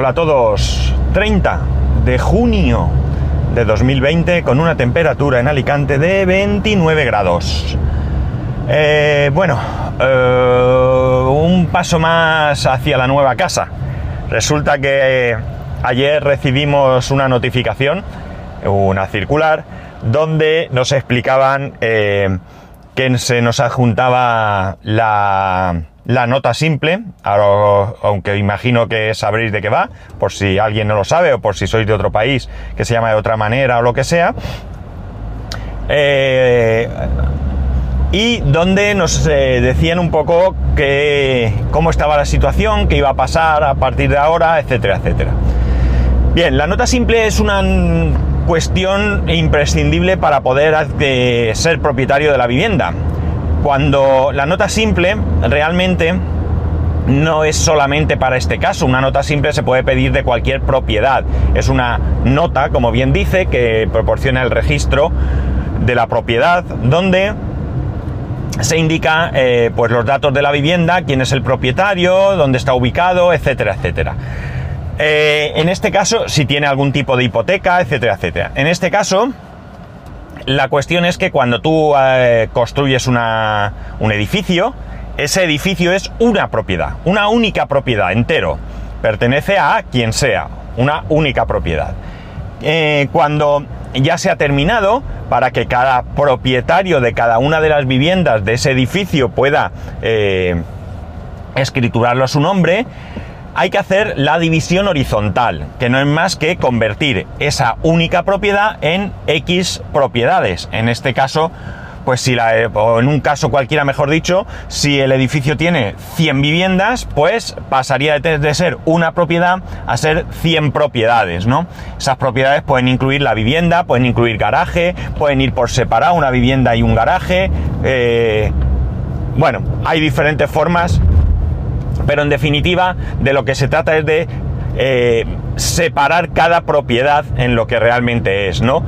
Hola a todos. 30 de junio de 2020 con una temperatura en Alicante de 29 grados. Eh, bueno, eh, un paso más hacia la nueva casa. Resulta que ayer recibimos una notificación, una circular, donde nos explicaban eh, que se nos adjuntaba la la nota simple, aunque imagino que sabréis de qué va, por si alguien no lo sabe o por si sois de otro país que se llama de otra manera o lo que sea. Eh, y donde nos eh, decían un poco que cómo estaba la situación, qué iba a pasar a partir de ahora, etcétera, etcétera. Bien, la nota simple es una cuestión imprescindible para poder ser propietario de la vivienda cuando la nota simple realmente no es solamente para este caso, una nota simple se puede pedir de cualquier propiedad. Es una nota, como bien dice, que proporciona el registro de la propiedad, donde se indica eh, pues los datos de la vivienda, quién es el propietario, dónde está ubicado, etcétera, etcétera. Eh, en este caso, si tiene algún tipo de hipoteca, etcétera, etcétera. En este caso, la cuestión es que cuando tú eh, construyes un edificio, ese edificio es una propiedad, una única propiedad entero. Pertenece a quien sea, una única propiedad. Eh, cuando ya se ha terminado, para que cada propietario de cada una de las viviendas de ese edificio pueda eh, escriturarlo a su nombre, hay que hacer la división horizontal, que no es más que convertir esa única propiedad en X propiedades. En este caso, pues si la, o en un caso cualquiera mejor dicho, si el edificio tiene 100 viviendas, pues pasaría de, ser una propiedad a ser 100 propiedades, ¿no? Esas propiedades pueden incluir la vivienda, pueden incluir garaje, pueden ir por separado una vivienda y un garaje. Eh, bueno, hay diferentes formas pero en definitiva, de lo que se trata es de eh, separar cada propiedad en lo que realmente es, ¿no?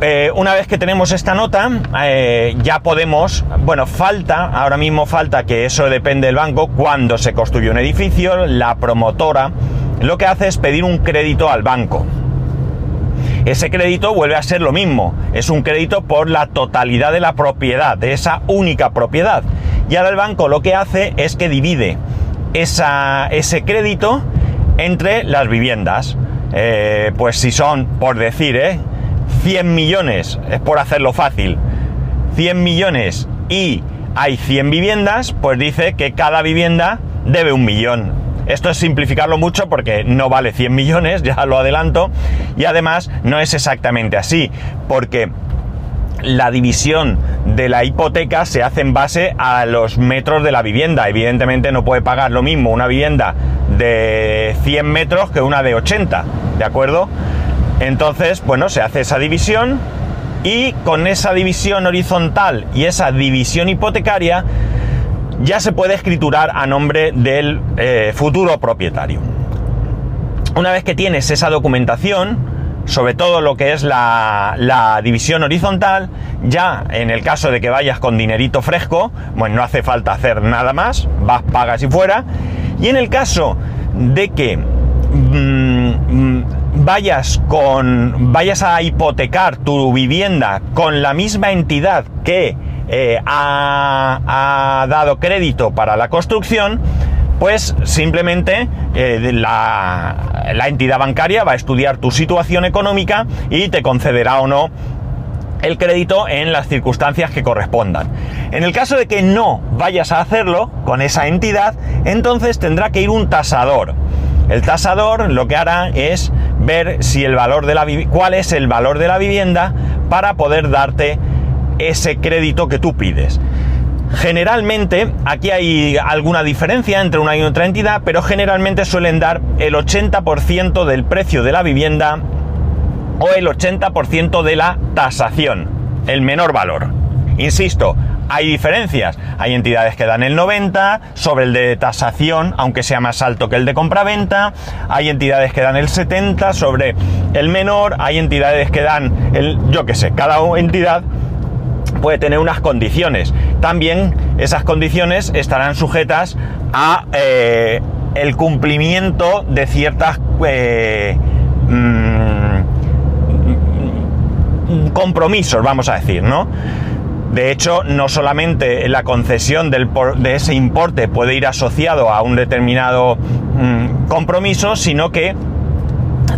Eh, una vez que tenemos esta nota, eh, ya podemos, bueno, falta, ahora mismo falta que eso depende del banco, cuando se construye un edificio, la promotora lo que hace es pedir un crédito al banco. Ese crédito vuelve a ser lo mismo, es un crédito por la totalidad de la propiedad, de esa única propiedad. Y ahora el banco lo que hace es que divide ese crédito entre las viviendas. Eh, pues si son, por decir, 100 eh, millones, es por hacerlo fácil, 100 millones y hay 100 viviendas, pues dice que cada vivienda debe un millón. Esto es simplificarlo mucho porque no vale 100 millones, ya lo adelanto, y además no es exactamente así, porque la división de la hipoteca se hace en base a los metros de la vivienda. Evidentemente no puede pagar lo mismo una vivienda de 100 metros que una de 80, ¿de acuerdo? Entonces, bueno, se hace esa división y con esa división horizontal y esa división hipotecaria ya se puede escriturar a nombre del eh, futuro propietario. Una vez que tienes esa documentación, sobre todo lo que es la, división horizontal, ya en el caso de que vayas con dinerito fresco, bueno, no hace falta hacer nada más, vas, pagas y fuera, y en el caso de que mm, mm, vayas con vayas a hipotecar tu vivienda con la misma entidad que eh, ha dado crédito para la construcción, pues simplemente eh, la, la entidad bancaria va a estudiar tu situación económica y te concederá o no el crédito en las circunstancias que correspondan. En el caso de que no vayas a hacerlo con esa entidad, entonces tendrá que ir un tasador. El tasador lo que hará es ver si el valor de la cuál es el valor de la vivienda para poder darte ese crédito que tú pides. Generalmente, aquí hay alguna diferencia entre una y otra entidad, pero generalmente suelen dar el 80% del precio de la vivienda o el 80% de la tasación, el menor valor. Insisto, hay diferencias. Hay entidades que dan el 90 sobre el de tasación, aunque sea más alto que el de compraventa. Hay entidades que dan el 70 sobre el menor. Hay entidades que dan el, yo qué sé, cada entidad puede tener unas condiciones. También esas condiciones estarán sujetas a, eh, el cumplimiento de ciertas eh, mm, compromisos, vamos a decir, ¿no? De hecho, no solamente la concesión de ese importe puede ir asociado a un determinado mm, compromiso, sino que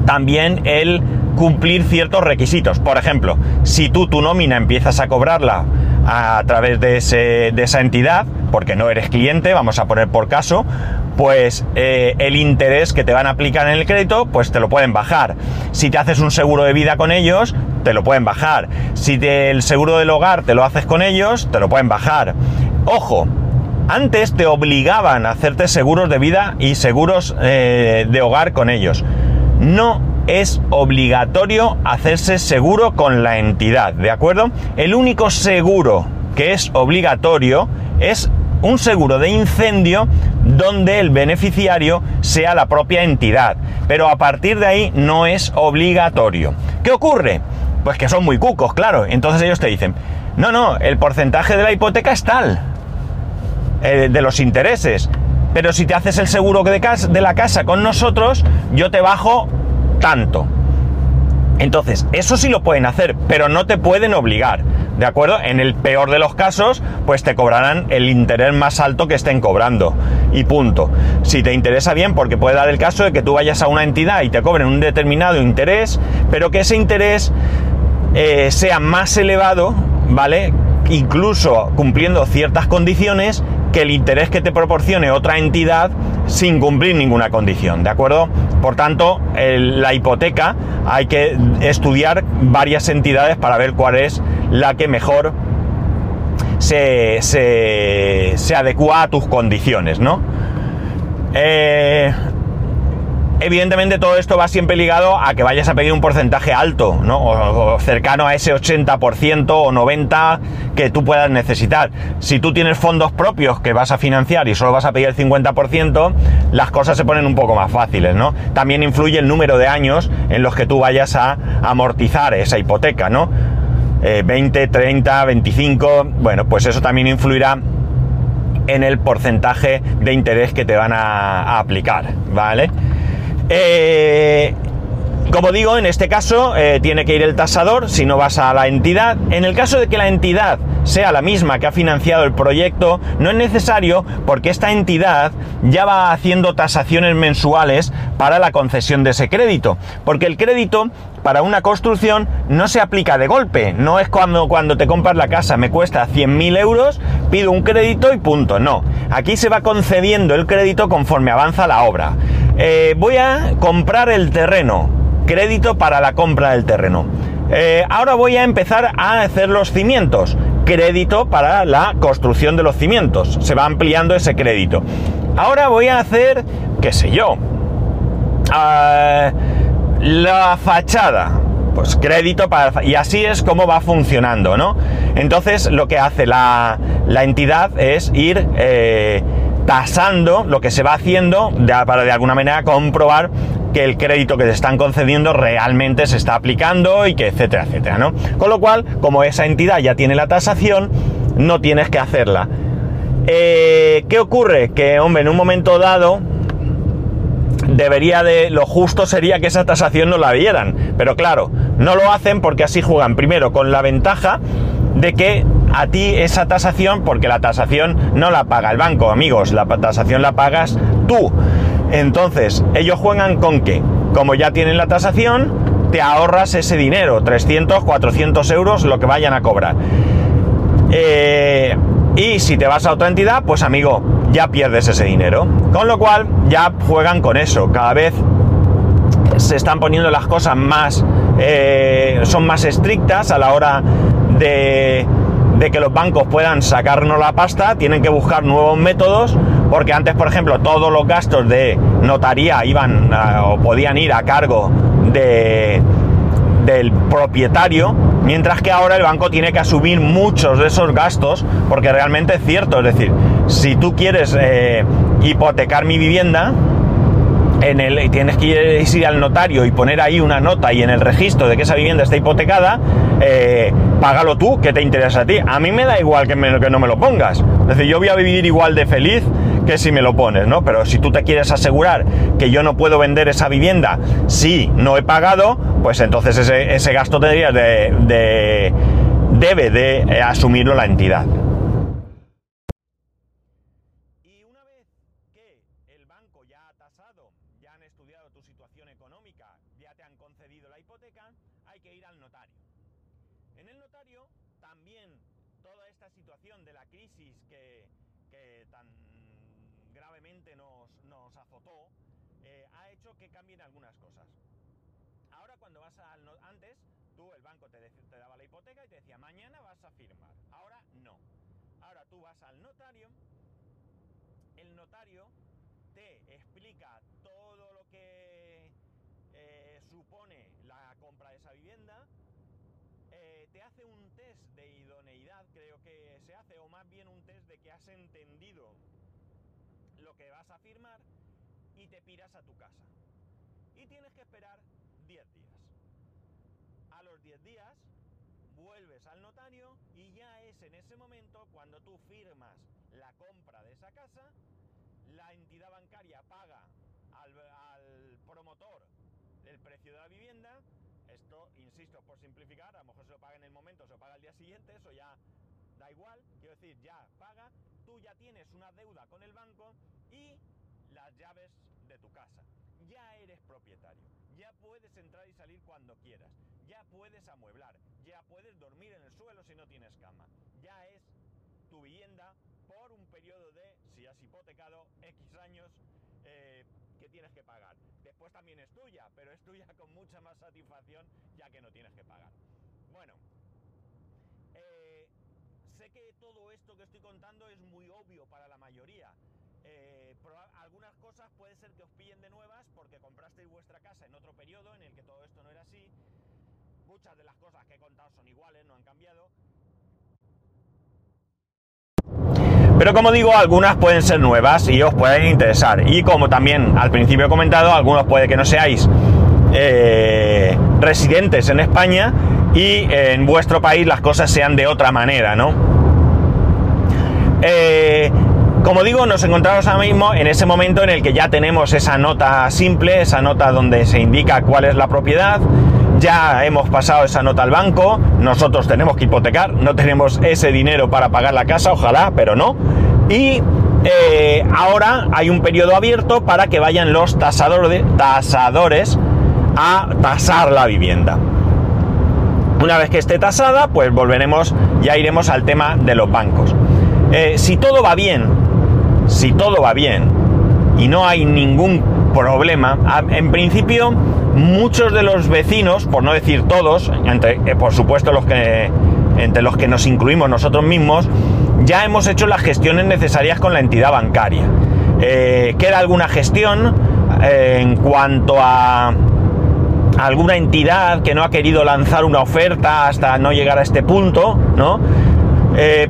también el cumplir ciertos requisitos. Por ejemplo, si tú tu nómina empiezas a cobrarla a través de, esa entidad, porque no eres cliente, vamos a poner por caso, pues eh, el interés que te van a aplicar en el crédito, pues te lo pueden bajar. Si te haces un seguro de vida con ellos, te lo pueden bajar. Si el seguro del hogar te lo haces con ellos, te lo pueden bajar. Ojo, antes te obligaban a hacerte seguros de vida y seguros eh, de hogar con ellos. No es obligatorio hacerse seguro con la entidad, ¿de acuerdo? El único seguro que es obligatorio es un seguro de incendio donde el beneficiario sea la propia entidad, pero a partir de ahí no es obligatorio. ¿Qué ocurre? Pues que son muy cucos, claro. Entonces ellos te dicen, no, no, el porcentaje de la hipoteca es tal, eh, de los intereses, pero si te haces el seguro de, de la casa con nosotros, yo te bajo tanto. Entonces, eso sí lo pueden hacer, pero no te pueden obligar, ¿de acuerdo? En el peor de los casos, pues te cobrarán el interés más alto que estén cobrando. Y punto. Si te interesa bien, porque puede dar el caso de que tú vayas a una entidad y te cobren un determinado interés, pero que ese interés eh, sea más elevado, ¿vale? Incluso cumpliendo ciertas condiciones que el interés que te proporcione otra entidad sin cumplir ninguna condición, ¿de acuerdo? Por tanto, la hipoteca hay que estudiar varias entidades para ver cuál es la que mejor se, se, adecua a tus condiciones, ¿no? Eh, Evidentemente todo esto va siempre ligado a que vayas a pedir un porcentaje alto, ¿no? O, cercano a ese 80% o 90% que tú puedas necesitar. Si tú tienes fondos propios que vas a financiar y solo vas a pedir el 50%, las cosas se ponen un poco más fáciles, ¿no? También influye el número de años en los que tú vayas a amortizar esa hipoteca, ¿no? 20, 30, 25, bueno, pues eso también influirá en el porcentaje de interés que te van a aplicar, ¿vale? Eh, como digo, en este caso eh, tiene que ir el tasador si no vas a la entidad. En el caso de que la entidad sea la misma que ha financiado el proyecto, no es necesario porque esta entidad ya va haciendo tasaciones mensuales para la concesión de ese crédito. Porque el crédito para una construcción no se aplica de golpe. No es cuando, cuando te compras la casa me cuesta 100.000 euros, pido un crédito y punto. No. Aquí se va concediendo el crédito conforme avanza la obra. Eh, voy a comprar el terreno. Crédito para la compra del terreno. Eh, ahora voy a empezar a hacer los cimientos. Crédito para la construcción de los cimientos. Se va ampliando ese crédito. Ahora voy a hacer, qué sé yo, ah, la fachada. Pues crédito para... Y así es como va funcionando, ¿no? Entonces lo que hace la, entidad es ir... Eh, tasando lo que se va haciendo para de alguna manera comprobar que el crédito que te están concediendo realmente se está aplicando y que etcétera, etcétera, ¿no? Con lo cual, como esa entidad ya tiene la tasación, no tienes que hacerla. Eh, ¿Qué ocurre? Que, hombre, en un momento dado, debería de, lo justo sería que esa tasación no la dieran. Pero claro, no lo hacen porque así juegan primero con la ventaja de que a ti esa tasación, porque la tasación no la paga el banco, amigos, la tasación la pagas tú. Entonces, ellos juegan con que, como ya tienen la tasación, te ahorras ese dinero, 300, 400 euros, lo que vayan a cobrar. Eh, y si te vas a otra entidad, pues amigo, ya pierdes ese dinero. Con lo cual, ya juegan con eso. Cada vez se están poniendo las cosas más, eh, son más estrictas a la hora de, que los bancos puedan sacarnos la pasta, tienen que buscar nuevos métodos, porque antes, por ejemplo, todos los gastos de notaría iban o podían ir a cargo de, del propietario, mientras que ahora el banco tiene que asumir muchos de esos gastos, porque realmente es cierto, es decir, si tú quieres eh, hipotecar mi vivienda, en el, tienes que ir al notario y poner ahí una nota y en el registro de que esa vivienda está hipotecada, eh, págalo tú, que te interesa a ti. A mí me da igual que, que, no me lo pongas. Es decir, yo voy a vivir igual de feliz que si me lo pones, ¿no? Pero si tú te quieres asegurar que yo no puedo vender esa vivienda si no he pagado, pues entonces ese, gasto tendrías de, debe de eh, asumirlo la entidad. Y una vez que el banco ya ha tasado, ya han estudiado tu situación económica, ya te han concedido la hipoteca, hay que ir al notario. En el notario también toda esta situación de la crisis que, tan gravemente nos, azotó eh, ha hecho que cambien algunas cosas. Ahora cuando vas al... antes, tú, el banco te, daba la hipoteca y te decía, mañana vas a firmar. Ahora no. Ahora tú vas al notario, el notario te explica todo lo que eh, supone la compra de esa vivienda, eh, te hace un test de idoneidad, creo que se hace, o más bien un test de que has entendido lo que vas a firmar y te piras a tu casa. Y tienes que esperar 10 días. A los 10 días vuelves al notario y ya es en ese momento cuando tú firmas la compra de esa casa, la entidad bancaria paga al, al promotor el precio de la vivienda esto, insisto, por simplificar, a lo mejor se lo paga en el momento, se lo paga el día siguiente, eso ya da igual, quiero decir, ya paga, tú ya tienes una deuda con el banco y las llaves de tu casa. Ya eres propietario, ya puedes entrar y salir cuando quieras, ya puedes amueblar, ya puedes dormir en el suelo si no tienes cama, ya es tu vivienda por un periodo de, si has hipotecado, X años, eh, que tienes que pagar. Después también es tuya, pero es tuya con mucha más satisfacción ya que no tienes que pagar. Bueno, eh, sé que todo esto que estoy contando es muy obvio para la mayoría. Eh, algunas cosas puede ser que os pillen de nuevas porque comprasteis vuestra casa en otro periodo en el que todo esto no era así. Muchas de las cosas que he contado son iguales, no han cambiado. Pero como digo, algunas pueden ser nuevas y os pueden interesar. Y como también al principio he comentado, algunos puede que no seáis eh, residentes en España y en vuestro país las cosas sean de otra manera, ¿no? Eh, como digo, nos encontramos ahora mismo en ese momento en el que ya tenemos esa nota simple, esa nota donde se indica cuál es la propiedad, ya hemos pasado esa nota al banco, nosotros tenemos que hipotecar, no tenemos ese dinero para pagar la casa, ojalá, pero no. Y eh, ahora hay un periodo abierto para que vayan los tasadores, a tasar la vivienda. Una vez que esté tasada, pues volveremos, ya iremos al tema de los bancos. Eh, si todo va bien, si todo va bien y no hay ningún problema, en principio muchos de los vecinos, por no decir todos, entre, eh, por supuesto los que, entre los que nos incluimos nosotros mismos, ya hemos hecho las gestiones necesarias con la entidad bancaria. Eh, queda alguna gestión eh, en cuanto a alguna entidad que no ha querido lanzar una oferta hasta no llegar a este punto, ¿no?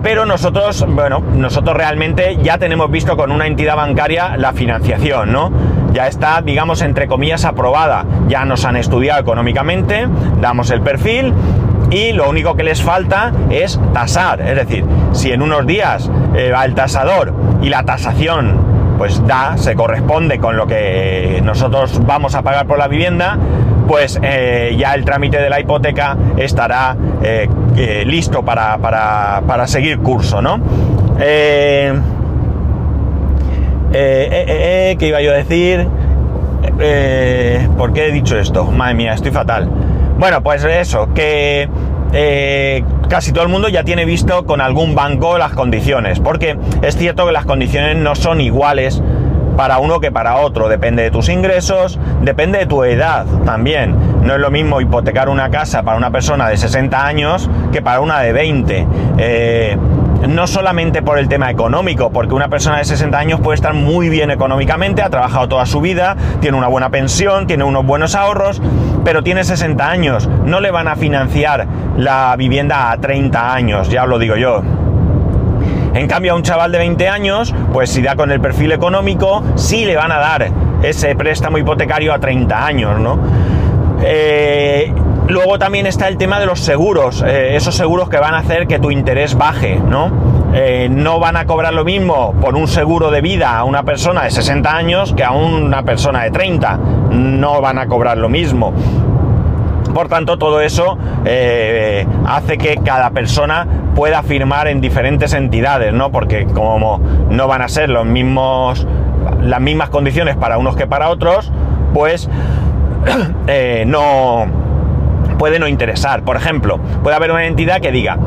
Pero nosotros, bueno, nosotros realmente ya tenemos visto con una entidad bancaria la financiación, ¿no? ya está, digamos, entre comillas, aprobada. Ya nos han estudiado económicamente, damos el perfil y lo único que les falta es tasar. Es decir, si en unos días eh, va el tasador y la tasación pues da, se corresponde con lo que nosotros vamos a pagar por la vivienda, pues eh, ya el trámite de la hipoteca estará eh, listo para, para, para, seguir curso, ¿no? Eh, eh, eh, eh, ¿Qué iba yo a decir? ¿Por qué he dicho esto? Madre mía, estoy fatal. Bueno, pues eso, que casi todo el mundo ya tiene visto con algún banco las condiciones, porque es cierto que las condiciones no son iguales para uno que para otro, depende de tus ingresos, depende de tu edad también. No es lo mismo hipotecar una casa para una persona de 60 años que para una de 20 no solamente por el tema económico, porque una persona de 60 años puede estar muy bien económicamente, ha trabajado toda su vida, tiene una buena pensión, tiene unos buenos ahorros, pero tiene 60 años, no le van a financiar la vivienda a 30 años, ya os lo digo yo. En cambio, a un chaval de 20 años, pues si da con el perfil económico, sí le van a dar ese préstamo hipotecario a 30 años, ¿no? Eh, Luego también está el tema de los seguros, eh, esos seguros que van a hacer que tu interés baje, ¿no? eh, no van a cobrar lo mismo por un seguro de vida a una persona de 60 años que a una persona de 30. No van a cobrar lo mismo. Por tanto, todo eso eh, hace que cada persona pueda firmar en diferentes entidades, ¿no? Porque como no van a ser los mismos, las mismas condiciones para unos que para otros, pues eh, no puede no interesar. Por ejemplo, puede haber una entidad que diga,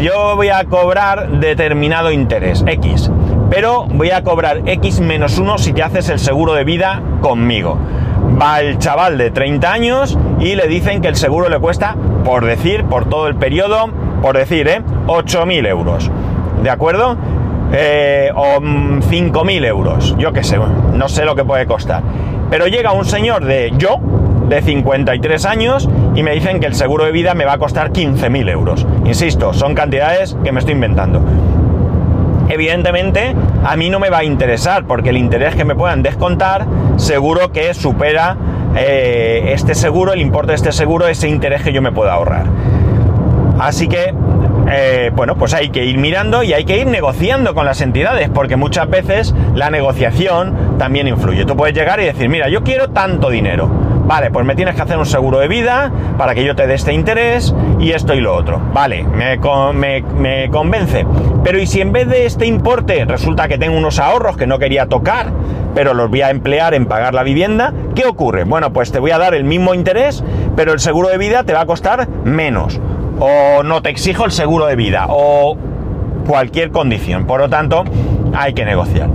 yo voy a cobrar determinado interés, X, pero voy a cobrar X menos 1 si te haces el seguro de vida conmigo va el chaval de 30 años y le dicen que el seguro le cuesta, por decir, por todo el periodo, por decir, ¿eh? 8.000 euros. ¿De acuerdo? Eh, o 5.000 mm, euros. Yo qué sé, no sé lo que puede costar. Pero llega un señor de yo, de 53 años, y me dicen que el seguro de vida me va a costar 15.000 euros. Insisto, son cantidades que me estoy inventando evidentemente a mí no me va a interesar porque el interés que me puedan descontar seguro que supera eh, este seguro, el importe de este seguro, ese interés que yo me pueda ahorrar. Así que, eh, bueno, pues hay que ir mirando y hay que ir negociando con las entidades porque muchas veces la negociación también influye. Tú puedes llegar y decir, mira, yo quiero tanto dinero Vale, pues me tienes que hacer un seguro de vida para que yo te dé este interés y esto y lo otro. Vale, me, me, convence. Pero ¿y si en vez de este importe resulta que tengo unos ahorros que no quería tocar, pero los voy a emplear en pagar la vivienda? ¿Qué ocurre? Bueno, pues te voy a dar el mismo interés, pero el seguro de vida te va a costar menos. O no te exijo el seguro de vida. O cualquier condición. Por lo tanto, hay que negociar.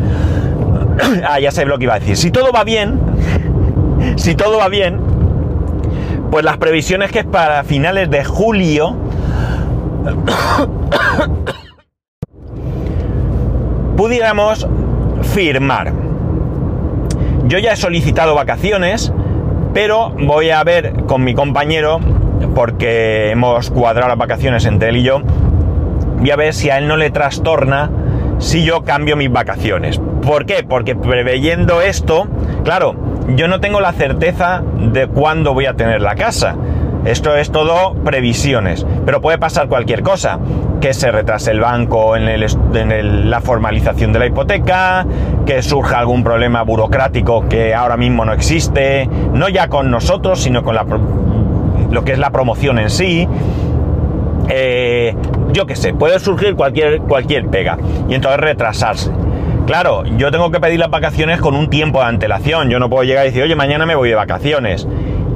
ah, ya sé lo que iba a decir. Si todo va bien, si todo va bien, pues las previsiones que es para finales de julio pudiéramos firmar. Yo ya he solicitado vacaciones, pero voy a ver con mi compañero, porque hemos cuadrado las vacaciones entre él y yo, voy a ver si a él no le trastorna si yo cambio mis vacaciones. ¿Por qué? Porque preveyendo esto, claro, yo no tengo la certeza de cuándo voy a tener la casa. Esto es todo previsiones, pero puede pasar cualquier cosa, que se retrase el banco en, la formalización de la hipoteca, que surja algún problema burocrático que ahora mismo no existe, no ya con nosotros, sino con lo que es la promoción en sí. Eh, yo qué sé, puede surgir cualquier pega y entonces retrasarse. Claro, yo tengo que pedir las vacaciones con un tiempo de antelación. Yo no puedo llegar y decir, oye, mañana me voy de vacaciones.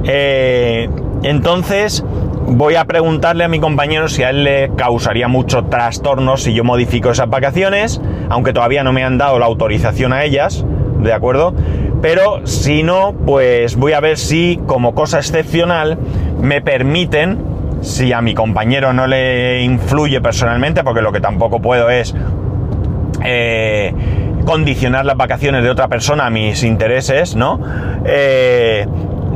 Eh, entonces, voy a preguntarle a mi compañero si a él le causaría mucho trastorno si yo modifico esas vacaciones, aunque todavía no me han dado la autorización a ellas, ¿de acuerdo? Pero si no, pues voy a ver si como cosa excepcional me permiten, si a mi compañero no le influye personalmente, porque lo que tampoco puedo es... Eh, condicionar las vacaciones de otra persona a mis intereses, ¿no? Eh,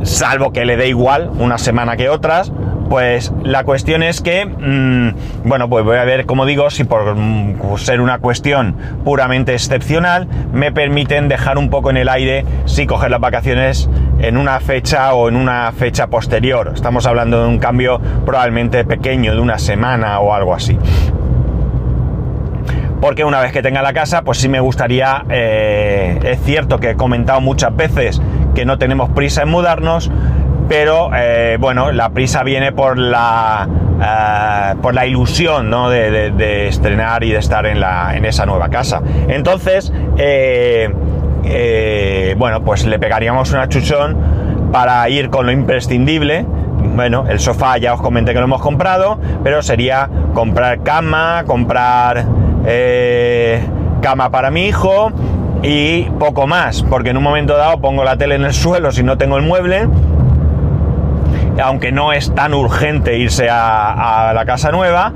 salvo que le dé igual una semana que otras, pues la cuestión es que, mm, bueno, pues voy a ver, como digo, si por mm, ser una cuestión puramente excepcional, me permiten dejar un poco en el aire si coger las vacaciones en una fecha o en una fecha posterior. Estamos hablando de un cambio probablemente pequeño, de una semana o algo así porque una vez que tenga la casa, pues sí me gustaría, eh, es cierto que he comentado muchas veces que no tenemos prisa en mudarnos, pero eh, bueno, la prisa viene por la, eh, por la ilusión ¿no? de, estrenar y de estar en, la, en esa nueva casa. Entonces, bueno, pues le pegaríamos una chuchón para ir con lo imprescindible. Bueno, el sofá ya os comenté que lo hemos comprado, pero sería comprar cama, comprar eh, cama para mi hijo y poco más, porque en un momento dado pongo la tele en el suelo si no tengo el mueble, aunque no es tan urgente irse a, la casa nueva.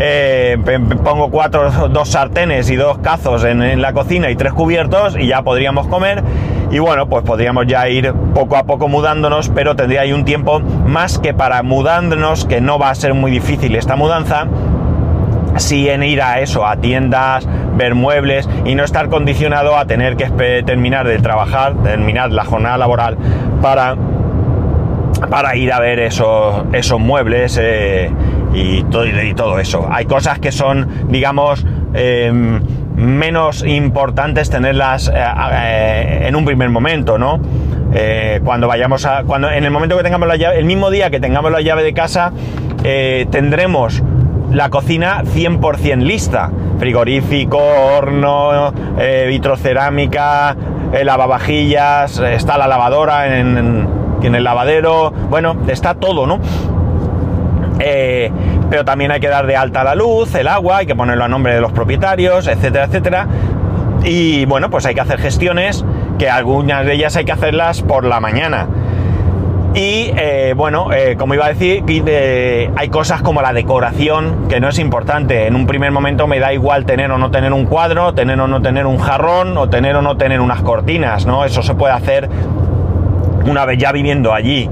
Eh, pongo cuatro, dos sartenes y dos cazos en, la cocina y tres cubiertos y ya podríamos comer. Y bueno, pues podríamos ya ir poco a poco mudándonos, pero tendría ahí un tiempo más que para mudándonos, que no va a ser muy difícil esta mudanza sí en ir a eso, a tiendas, ver muebles y no estar condicionado a tener que terminar de trabajar, terminar la jornada laboral para, para ir a ver esos, esos muebles eh, y, todo, y todo eso. Hay cosas que son, digamos, em, menos importantes tenerlas en un primer momento, ¿no? cuando vayamos a. Cuando, en el momento que tengamos la llave, el mismo día que tengamos la llave de casa, tendremos la cocina 100% lista. Frigorífico, horno, eh, vitrocerámica, eh, lavavajillas, está la lavadora en, el lavadero, bueno, está todo, ¿no? Eh, pero también hay que dar de alta la luz, el agua, hay que ponerlo a nombre de los propietarios, etcétera, etcétera. Y bueno, pues hay que hacer gestiones que algunas de ellas hay que hacerlas por la mañana. Y eh, bueno, eh, como iba a decir, eh, hay cosas como la decoración, que no es importante. En un primer momento me da igual tener o no tener un cuadro, tener o no tener un jarrón, o tener o no tener unas cortinas, ¿no? Eso se puede hacer una vez ya viviendo allí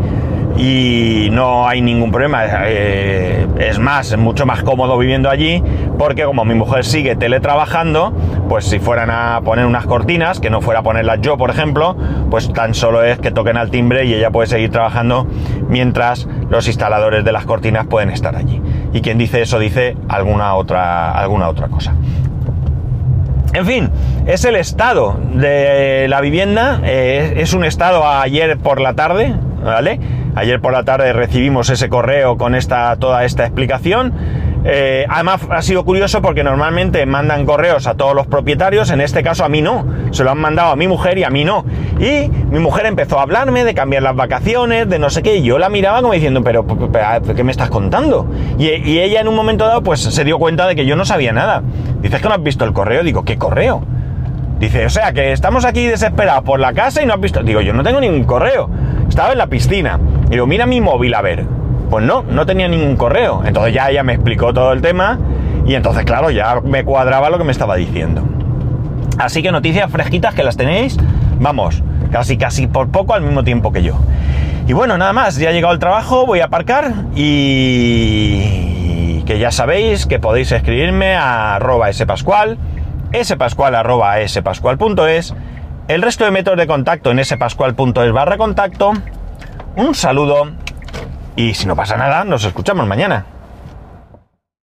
y no hay ningún problema. Eh, es más, es mucho más cómodo viviendo allí porque como mi mujer sigue teletrabajando, pues si fueran a poner unas cortinas, que no fuera a ponerlas yo, por ejemplo, pues tan solo es que toquen al timbre y ella puede seguir trabajando mientras los instaladores de las cortinas pueden estar allí. Y quien dice eso dice alguna otra, alguna otra cosa. En fin, es el estado de la vivienda, eh, es un estado ayer por la tarde, ¿vale? Ayer por la tarde recibimos ese correo con esta, toda esta explicación. Eh, además ha sido curioso porque normalmente mandan correos a todos los propietarios, en este caso a mí no, se lo han mandado a mi mujer y a mí no. Y mi mujer empezó a hablarme de cambiar las vacaciones, de no sé qué, y yo la miraba como diciendo, pero, ¿qué me estás contando? Y, y, ella en un momento dado pues se dio cuenta de que yo no sabía nada. Dices que no has visto el correo, digo, ¿qué correo? Dice, o sea, que estamos aquí desesperados por la casa y no has visto. Digo, yo no tengo ningún correo. Estaba en la piscina. Y digo, mira mi móvil a ver. Pues no, no tenía ningún correo. Entonces ya ella me explicó todo el tema y entonces, claro, ya me cuadraba lo que me estaba diciendo. Así que noticias fresquitas que las tenéis, vamos, casi casi por poco al mismo tiempo que yo. Y bueno, nada más, ya he llegado al trabajo, voy a aparcar y que ya sabéis que podéis escribirme a arroba spascual, spascual arroba spascual.es, el resto de métodos de contacto en spascual.es barra contacto un saludo y si no pasa nada, nos escuchamos mañana.